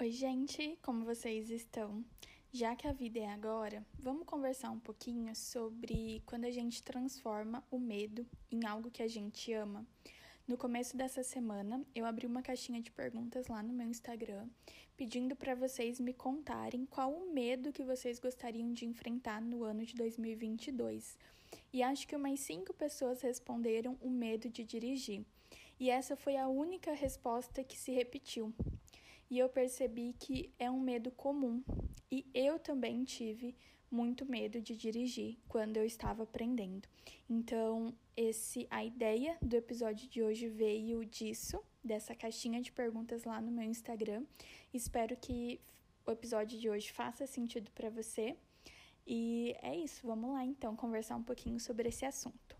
Oi, gente, como vocês estão? Já que a vida é agora, vamos conversar um pouquinho sobre quando a gente transforma o medo em algo que a gente ama. No começo dessa semana, eu abri uma caixinha de perguntas lá no meu Instagram, pedindo para vocês me contarem qual o medo que vocês gostariam de enfrentar no ano de 2022. E acho que umas cinco pessoas responderam o medo de dirigir. E essa foi a única resposta que se repetiu e eu percebi que é um medo comum. E eu também tive muito medo de dirigir quando eu estava aprendendo. Então, esse a ideia do episódio de hoje veio disso, dessa caixinha de perguntas lá no meu Instagram. Espero que o episódio de hoje faça sentido para você. E é isso, vamos lá então conversar um pouquinho sobre esse assunto.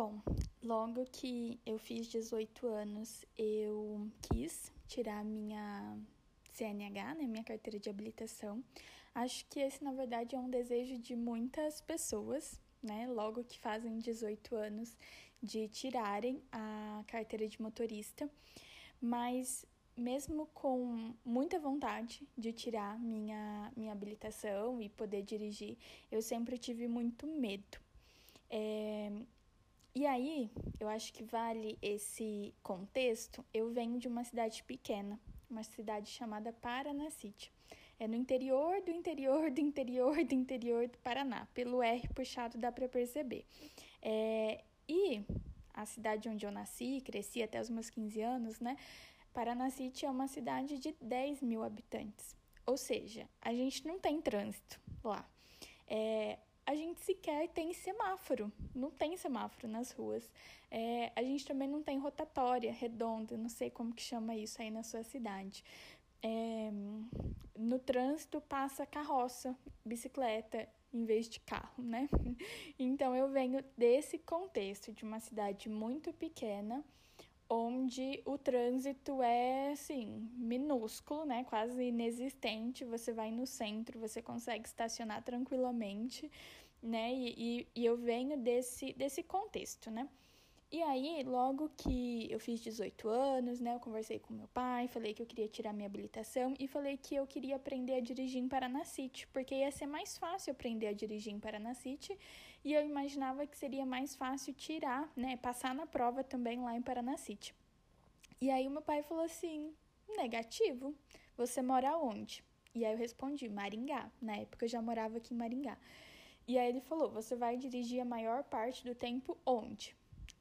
Bom, logo que eu fiz 18 anos, eu quis tirar minha CNH, né, minha carteira de habilitação. Acho que esse, na verdade, é um desejo de muitas pessoas, né, logo que fazem 18 anos, de tirarem a carteira de motorista. Mas mesmo com muita vontade de tirar minha, minha habilitação e poder dirigir, eu sempre tive muito medo. É, e aí, eu acho que vale esse contexto. Eu venho de uma cidade pequena, uma cidade chamada Paranacite. É no interior do interior do interior do interior do Paraná. Pelo R puxado dá para perceber. É, e a cidade onde eu nasci, cresci até os meus 15 anos, né? Paranacite é uma cidade de 10 mil habitantes. Ou seja, a gente não tem trânsito lá. É, a gente sequer tem semáforo, não tem semáforo nas ruas. É, a gente também não tem rotatória redonda, não sei como que chama isso aí na sua cidade. É, no trânsito passa carroça, bicicleta, em vez de carro, né? Então eu venho desse contexto de uma cidade muito pequena, onde o trânsito é assim minúsculo, né, quase inexistente. Você vai no centro, você consegue estacionar tranquilamente, né? E, e, e eu venho desse desse contexto, né? E aí, logo que eu fiz 18 anos, né, eu conversei com meu pai, falei que eu queria tirar minha habilitação e falei que eu queria aprender a dirigir em Paranacite, porque ia ser mais fácil aprender a dirigir em Paranacite e eu imaginava que seria mais fácil tirar, né, passar na prova também lá em Paranacite. E aí meu pai falou assim: negativo, você mora onde? E aí eu respondi: Maringá. Na época eu já morava aqui em Maringá. E aí ele falou: você vai dirigir a maior parte do tempo onde?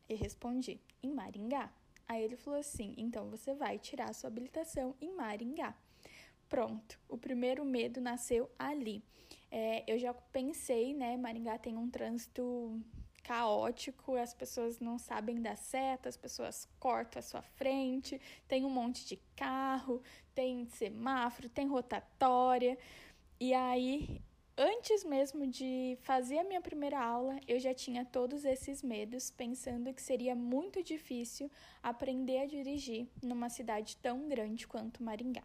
E respondi: em Maringá. Aí ele falou assim: então você vai tirar sua habilitação em Maringá. Pronto, o primeiro medo nasceu ali. É, eu já pensei, né? Maringá tem um trânsito caótico, as pessoas não sabem dar seta, as pessoas cortam a sua frente, tem um monte de carro, tem semáforo, tem rotatória. E aí Antes mesmo de fazer a minha primeira aula, eu já tinha todos esses medos, pensando que seria muito difícil aprender a dirigir numa cidade tão grande quanto Maringá.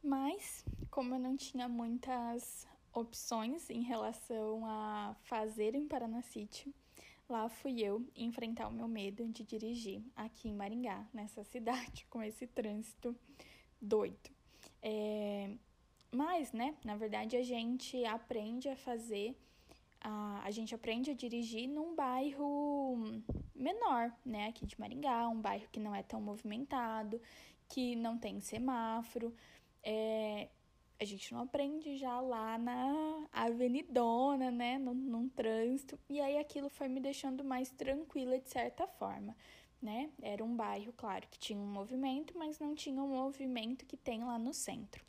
Mas, como eu não tinha muitas opções em relação a fazer em Paranacite, Lá fui eu enfrentar o meu medo de dirigir aqui em Maringá, nessa cidade, com esse trânsito doido. É... Mas, né, na verdade, a gente aprende a fazer, a, a gente aprende a dirigir num bairro menor, né, aqui de Maringá, um bairro que não é tão movimentado, que não tem semáforo. É, a gente não aprende já lá na avenidona, né, num, num trânsito, e aí aquilo foi me deixando mais tranquila de certa forma, né? Era um bairro, claro, que tinha um movimento, mas não tinha um movimento que tem lá no centro.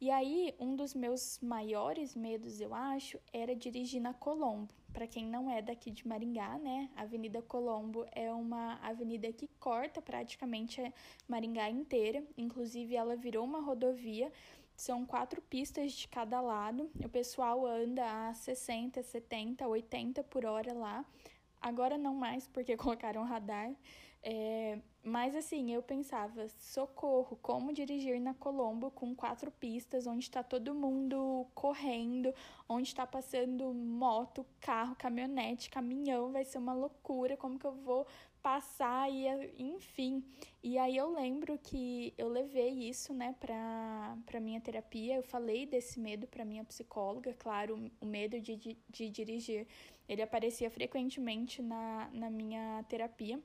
E aí, um dos meus maiores medos, eu acho, era dirigir na Colombo. Para quem não é daqui de Maringá, né? Avenida Colombo é uma avenida que corta praticamente a Maringá inteira. Inclusive, ela virou uma rodovia são quatro pistas de cada lado. O pessoal anda a 60, 70, 80 por hora lá. Agora não mais, porque colocaram radar. É, mas assim, eu pensava, socorro, como dirigir na Colombo com quatro pistas, onde está todo mundo correndo, onde está passando moto, carro, caminhonete, caminhão, vai ser uma loucura, como que eu vou passar e enfim. E aí eu lembro que eu levei isso, né, pra, pra minha terapia, eu falei desse medo pra minha psicóloga, claro, o medo de, de, de dirigir, ele aparecia frequentemente na, na minha terapia.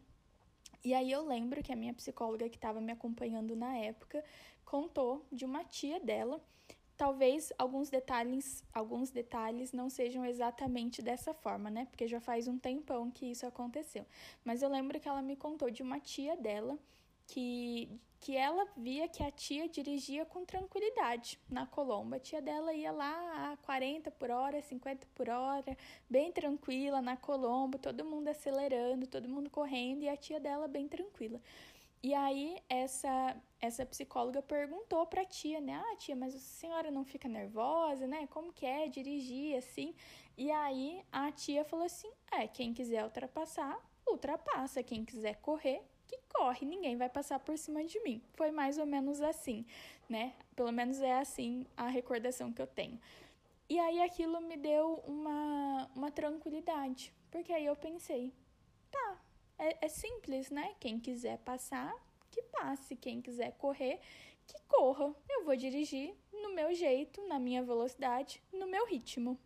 E aí eu lembro que a minha psicóloga que estava me acompanhando na época contou de uma tia dela. Talvez alguns detalhes, alguns detalhes não sejam exatamente dessa forma, né? Porque já faz um tempão que isso aconteceu. Mas eu lembro que ela me contou de uma tia dela que, que ela via que a tia dirigia com tranquilidade na Colombo. A tia dela ia lá a 40 por hora, 50 por hora, bem tranquila na Colombo, todo mundo acelerando, todo mundo correndo e a tia dela bem tranquila. E aí essa essa psicóloga perguntou para a tia, né? Ah, tia, mas a senhora não fica nervosa, né? Como que é dirigir assim? E aí a tia falou assim: "É, quem quiser ultrapassar, ultrapassa, quem quiser correr, que corre, ninguém vai passar por cima de mim. Foi mais ou menos assim, né? Pelo menos é assim a recordação que eu tenho. E aí aquilo me deu uma, uma tranquilidade, porque aí eu pensei, tá, é, é simples, né? Quem quiser passar, que passe. Quem quiser correr, que corra. Eu vou dirigir no meu jeito, na minha velocidade, no meu ritmo.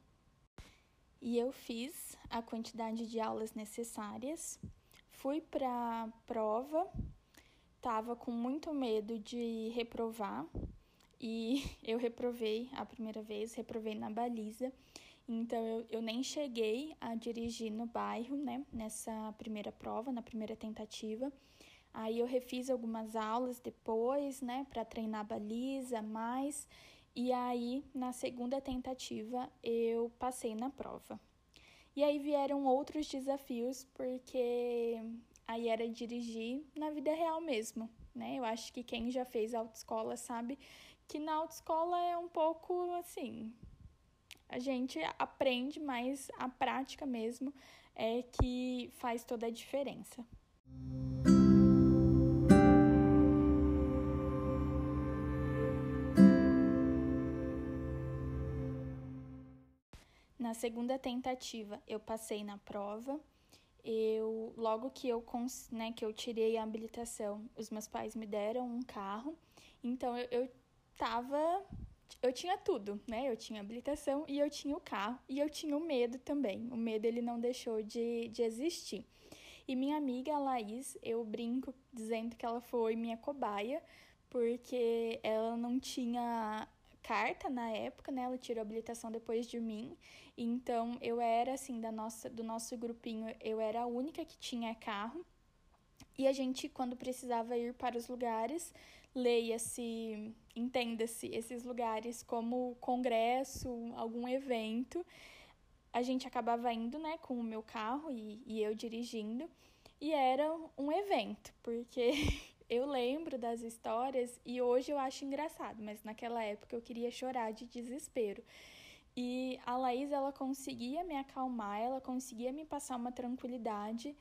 E eu fiz a quantidade de aulas necessárias Fui para prova, tava com muito medo de reprovar e eu reprovei a primeira vez, reprovei na baliza. Então eu, eu nem cheguei a dirigir no bairro, né, nessa primeira prova, na primeira tentativa. Aí eu refiz algumas aulas depois, né, para treinar a baliza mais. E aí, na segunda tentativa, eu passei na prova. E aí vieram outros desafios, porque aí era dirigir na vida real mesmo, né? Eu acho que quem já fez autoescola sabe que na autoescola é um pouco assim. A gente aprende, mas a prática mesmo é que faz toda a diferença. Na segunda tentativa, eu passei na prova. Eu logo que eu né, que eu tirei a habilitação, os meus pais me deram um carro. Então eu, eu tava eu tinha tudo, né? Eu tinha habilitação e eu tinha o carro e eu tinha o medo também. O medo ele não deixou de, de existir. E minha amiga Laís, eu brinco dizendo que ela foi minha cobaia, porque ela não tinha carta na época, né? Ela tirou habilitação depois de mim. Então eu era assim da nossa do nosso grupinho, eu era a única que tinha carro. E a gente quando precisava ir para os lugares, leia-se, entenda-se esses lugares como congresso, algum evento, a gente acabava indo, né, com o meu carro e, e eu dirigindo. E era um evento, porque eu lembro das histórias e hoje eu acho engraçado, mas naquela época eu queria chorar de desespero. E a Laís, ela conseguia me acalmar, ela conseguia me passar uma tranquilidade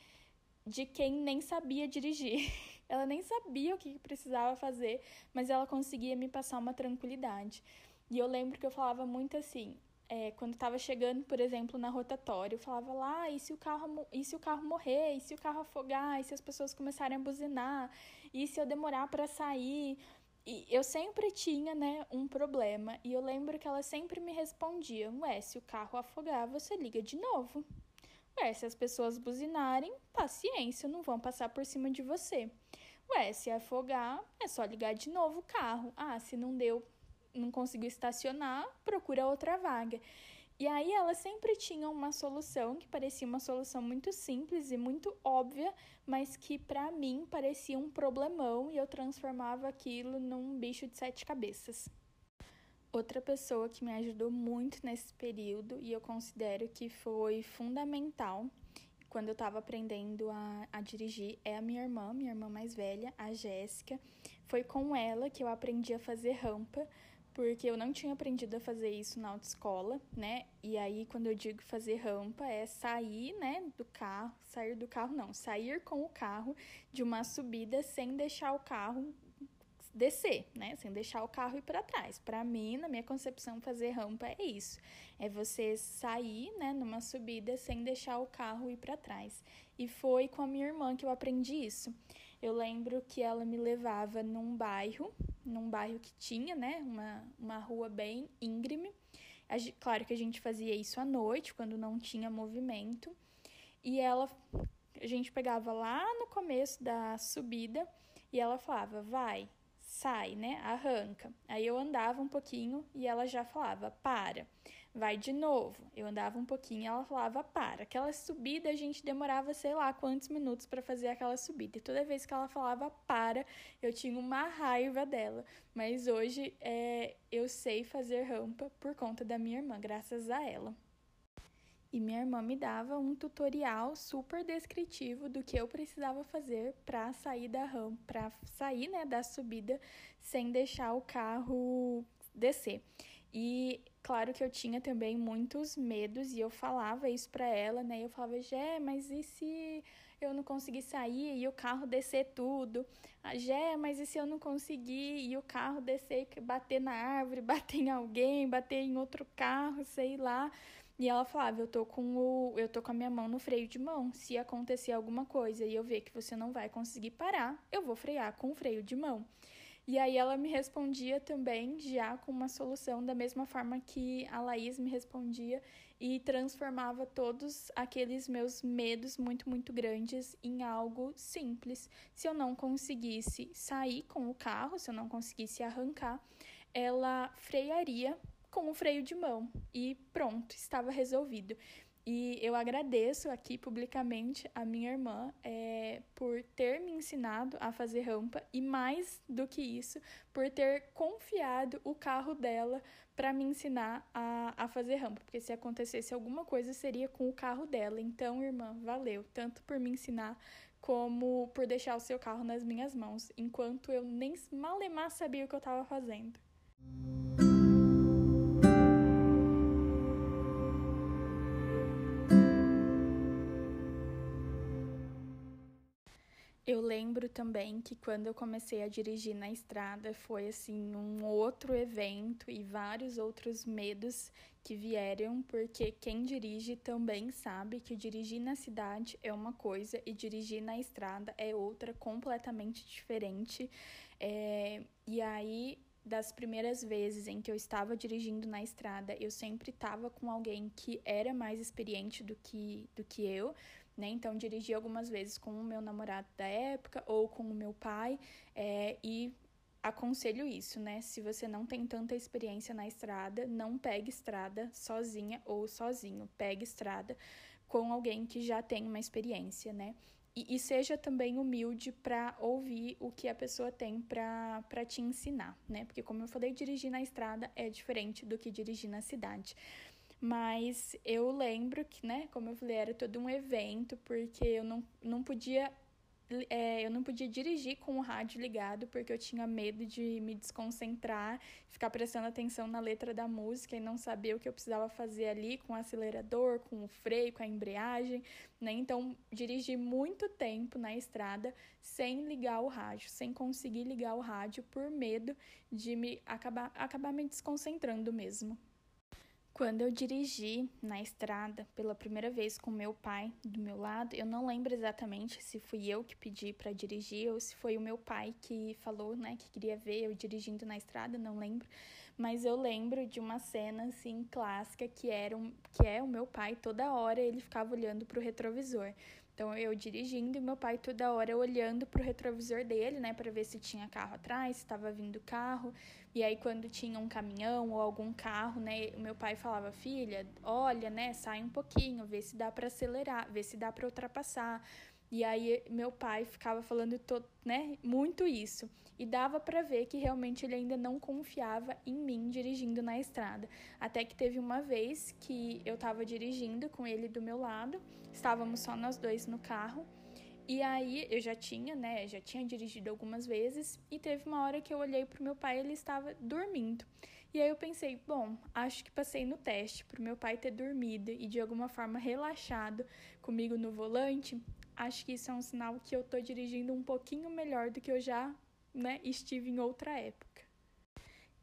de quem nem sabia dirigir. Ela nem sabia o que precisava fazer, mas ela conseguia me passar uma tranquilidade. E eu lembro que eu falava muito assim: é, quando estava chegando, por exemplo, na rotatória, eu falava lá, e se o carro, e se o carro morrer, e se o carro afogar, e se as pessoas começarem a buzinar, e se eu demorar para sair. E eu sempre tinha, né, um problema. E eu lembro que ela sempre me respondia: Ué, se o carro afogar, você liga de novo. Ué, se as pessoas buzinarem, paciência, não vão passar por cima de você. Ué, se afogar, é só ligar de novo o carro. Ah, se não deu não conseguiu estacionar, procura outra vaga. E aí ela sempre tinha uma solução que parecia uma solução muito simples e muito óbvia, mas que para mim parecia um problemão e eu transformava aquilo num bicho de sete cabeças. Outra pessoa que me ajudou muito nesse período e eu considero que foi fundamental quando eu estava aprendendo a, a dirigir é a minha irmã, minha irmã mais velha, a Jéssica. Foi com ela que eu aprendi a fazer rampa, porque eu não tinha aprendido a fazer isso na autoescola, né? E aí, quando eu digo fazer rampa, é sair, né, do carro, sair do carro não, sair com o carro de uma subida sem deixar o carro descer, né? Sem deixar o carro ir para trás. Para mim, na minha concepção, fazer rampa é isso. É você sair, né, numa subida sem deixar o carro ir para trás. E foi com a minha irmã que eu aprendi isso. Eu lembro que ela me levava num bairro, num bairro que tinha, né, uma, uma rua bem íngreme. Claro que a gente fazia isso à noite, quando não tinha movimento. E ela, a gente pegava lá no começo da subida e ela falava: vai, sai, né? Arranca. Aí eu andava um pouquinho e ela já falava: para. Vai de novo. Eu andava um pouquinho e ela falava: para. Aquela subida a gente demorava sei lá quantos minutos para fazer aquela subida. E toda vez que ela falava para, eu tinha uma raiva dela. Mas hoje é, eu sei fazer rampa por conta da minha irmã, graças a ela. E minha irmã me dava um tutorial super descritivo do que eu precisava fazer para sair da rampa, para sair, né, da subida sem deixar o carro descer. E claro que eu tinha também muitos medos e eu falava isso para ela, né? Eu falava, Jé, mas e se eu não conseguir sair e o carro descer tudo? Ah, Jé, mas e se eu não conseguir e o carro descer, bater na árvore, bater em alguém, bater em outro carro, sei lá? E ela falava: "Eu tô com o eu tô com a minha mão no freio de mão. Se acontecer alguma coisa e eu ver que você não vai conseguir parar, eu vou frear com o freio de mão". E aí ela me respondia também já com uma solução da mesma forma que a Laís me respondia e transformava todos aqueles meus medos muito muito grandes em algo simples. Se eu não conseguisse sair com o carro, se eu não conseguisse arrancar, ela frearia com o freio de mão e pronto, estava resolvido. E eu agradeço aqui publicamente a minha irmã é, por ter me ensinado a fazer rampa e, mais do que isso, por ter confiado o carro dela para me ensinar a, a fazer rampa. Porque se acontecesse alguma coisa, seria com o carro dela. Então, irmã, valeu, tanto por me ensinar como por deixar o seu carro nas minhas mãos, enquanto eu nem malemar sabia o que eu estava fazendo. Eu lembro também que quando eu comecei a dirigir na estrada foi assim um outro evento e vários outros medos que vieram, porque quem dirige também sabe que dirigir na cidade é uma coisa e dirigir na estrada é outra completamente diferente. É, e aí das primeiras vezes em que eu estava dirigindo na estrada, eu sempre estava com alguém que era mais experiente do que, do que eu, né? Então, dirigi algumas vezes com o meu namorado da época ou com o meu pai, é, e aconselho isso, né? Se você não tem tanta experiência na estrada, não pegue estrada sozinha ou sozinho, pegue estrada com alguém que já tem uma experiência, né? E, e seja também humilde para ouvir o que a pessoa tem para te ensinar, né? Porque, como eu falei, dirigir na estrada é diferente do que dirigir na cidade. Mas eu lembro que, né, como eu falei, era todo um evento, porque eu não, não podia é, eu não podia dirigir com o rádio ligado porque eu tinha medo de me desconcentrar, ficar prestando atenção na letra da música e não saber o que eu precisava fazer ali com o acelerador, com o freio, com a embreagem, né? Então, dirigi muito tempo na estrada sem ligar o rádio, sem conseguir ligar o rádio por medo de me acabar, acabar me desconcentrando mesmo. Quando eu dirigi na estrada pela primeira vez com meu pai do meu lado, eu não lembro exatamente se fui eu que pedi para dirigir ou se foi o meu pai que falou, né, que queria ver eu dirigindo na estrada, não lembro. Mas eu lembro de uma cena assim clássica que era um, que é o meu pai toda hora ele ficava olhando para o retrovisor. Então eu dirigindo e meu pai toda hora olhando pro retrovisor dele, né, para ver se tinha carro atrás, se estava vindo carro. E aí quando tinha um caminhão ou algum carro, né, o meu pai falava: "Filha, olha, né, sai um pouquinho, vê se dá para acelerar, vê se dá para ultrapassar". E aí meu pai ficava falando todo, né, muito isso. E dava para ver que realmente ele ainda não confiava em mim dirigindo na estrada. Até que teve uma vez que eu estava dirigindo com ele do meu lado, estávamos só nós dois no carro. E aí eu já tinha, né, já tinha dirigido algumas vezes e teve uma hora que eu olhei pro meu pai, ele estava dormindo. E aí eu pensei, bom, acho que passei no teste pro meu pai ter dormido e de alguma forma relaxado comigo no volante. Acho que isso é um sinal que eu tô dirigindo um pouquinho melhor do que eu já, né, estive em outra época.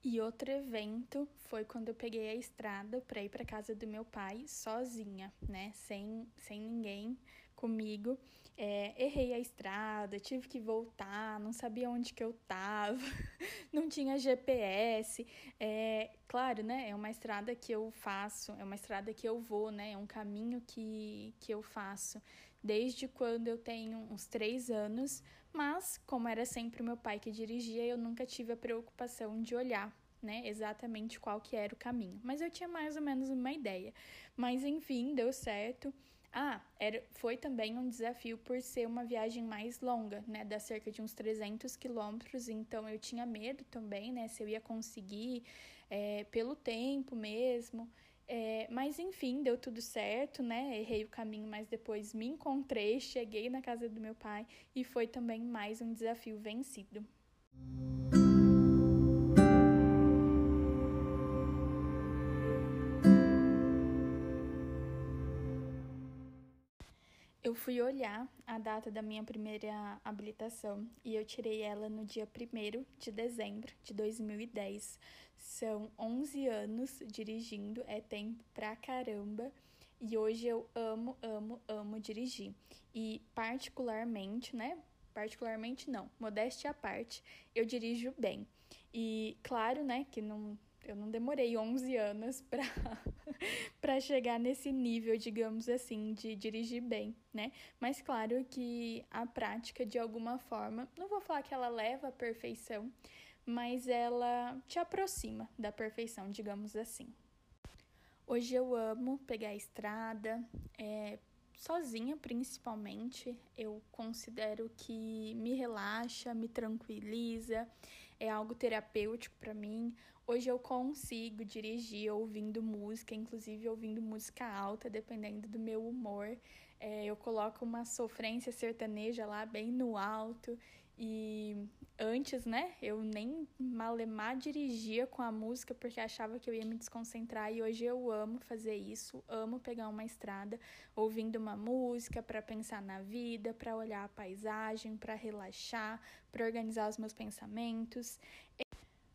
E outro evento foi quando eu peguei a estrada para ir para casa do meu pai sozinha, né? Sem, sem ninguém comigo. É, errei a estrada, tive que voltar, não sabia onde que eu tava, não tinha GPS. É, claro, né? É uma estrada que eu faço, é uma estrada que eu vou, né? É um caminho que, que eu faço desde quando eu tenho uns três anos, mas como era sempre meu pai que dirigia, eu nunca tive a preocupação de olhar né, exatamente qual que era o caminho, mas eu tinha mais ou menos uma ideia. Mas enfim, deu certo. Ah, era, foi também um desafio por ser uma viagem mais longa, né, dá cerca de uns 300 quilômetros, então eu tinha medo também, né, se eu ia conseguir, é, pelo tempo mesmo. É, mas enfim, deu tudo certo, né? Errei o caminho, mas depois me encontrei, cheguei na casa do meu pai e foi também mais um desafio vencido. Eu fui olhar a data da minha primeira habilitação e eu tirei ela no dia 1 de dezembro de 2010. São 11 anos dirigindo, é tempo pra caramba. E hoje eu amo, amo, amo dirigir. E particularmente, né? Particularmente não, modéstia à parte, eu dirijo bem. E claro, né, que não eu não demorei 11 anos para para chegar nesse nível, digamos assim, de dirigir bem, né? Mas claro que a prática de alguma forma, não vou falar que ela leva à perfeição, mas ela te aproxima da perfeição, digamos assim. Hoje eu amo pegar a estrada, é, sozinha principalmente, eu considero que me relaxa, me tranquiliza, é algo terapêutico para mim. Hoje eu consigo dirigir ouvindo música, inclusive ouvindo música alta, dependendo do meu humor. É, eu coloco uma sofrência sertaneja lá bem no alto. E antes, né, eu nem malemar dirigia com a música porque achava que eu ia me desconcentrar. E hoje eu amo fazer isso, amo pegar uma estrada ouvindo uma música para pensar na vida, para olhar a paisagem, para relaxar, para organizar os meus pensamentos.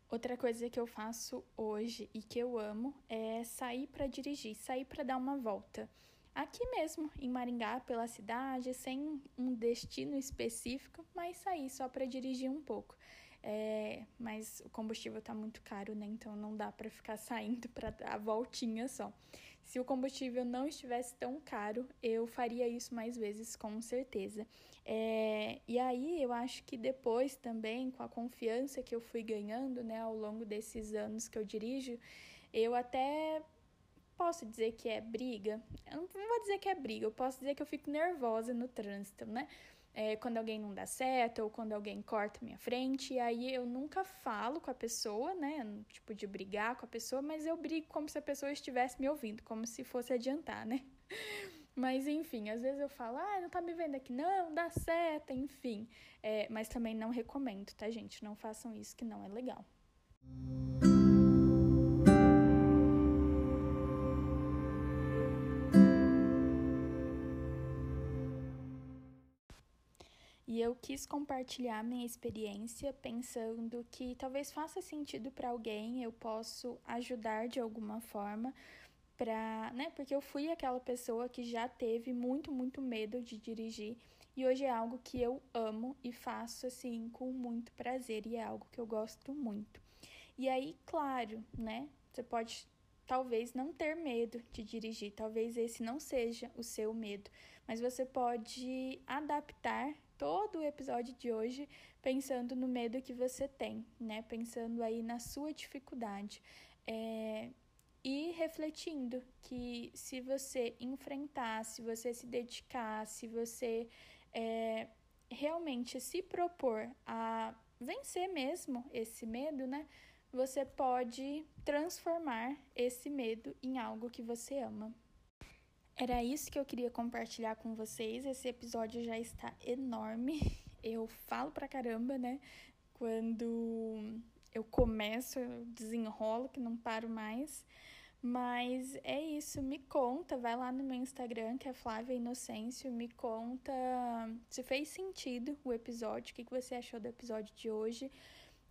Outra coisa que eu faço hoje e que eu amo é sair para dirigir, sair para dar uma volta. Aqui mesmo, em Maringá, pela cidade, sem um destino específico, mas sair só para dirigir um pouco. É, mas o combustível está muito caro, né? Então não dá para ficar saindo para dar a voltinha só. Se o combustível não estivesse tão caro, eu faria isso mais vezes, com certeza. É, e aí eu acho que depois também, com a confiança que eu fui ganhando, né, ao longo desses anos que eu dirijo, eu até posso dizer que é briga. Eu não vou dizer que é briga, eu posso dizer que eu fico nervosa no trânsito, né? é, quando alguém não dá certo ou quando alguém corta minha frente. E aí eu nunca falo com a pessoa, né? Tipo, de brigar com a pessoa, mas eu brigo como se a pessoa estivesse me ouvindo, como se fosse adiantar, né? Mas enfim, às vezes eu falo, ah, não tá me vendo aqui, não, dá certo, enfim. É, mas também não recomendo, tá, gente? Não façam isso que não é legal. E eu quis compartilhar minha experiência pensando que talvez faça sentido para alguém, eu posso ajudar de alguma forma para, né? Porque eu fui aquela pessoa que já teve muito, muito medo de dirigir e hoje é algo que eu amo e faço assim com muito prazer e é algo que eu gosto muito. E aí, claro, né? Você pode talvez não ter medo de dirigir, talvez esse não seja o seu medo, mas você pode adaptar todo o episódio de hoje pensando no medo que você tem, né? Pensando aí na sua dificuldade. É, e refletindo que se você enfrentar, se você se dedicar, se você é, realmente se propor a vencer mesmo esse medo, né? Você pode transformar esse medo em algo que você ama. Era isso que eu queria compartilhar com vocês. Esse episódio já está enorme. Eu falo pra caramba, né? Quando eu começo, eu desenrolo que não paro mais. Mas é isso, me conta, vai lá no meu Instagram, que é Flávia Inocêncio, me conta se fez sentido o episódio, o que você achou do episódio de hoje.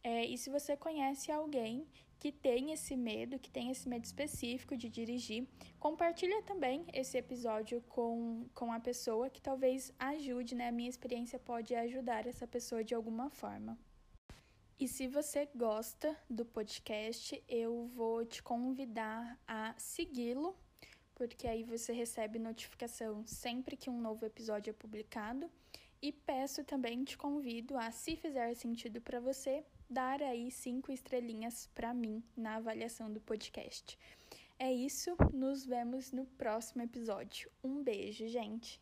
É, e se você conhece alguém que tem esse medo, que tem esse medo específico de dirigir, compartilha também esse episódio com, com a pessoa que talvez ajude, né? A minha experiência pode ajudar essa pessoa de alguma forma. E se você gosta do podcast, eu vou te convidar a segui-lo, porque aí você recebe notificação sempre que um novo episódio é publicado. E peço também, te convido a, se fizer sentido para você, dar aí cinco estrelinhas para mim na avaliação do podcast. É isso, nos vemos no próximo episódio. Um beijo, gente!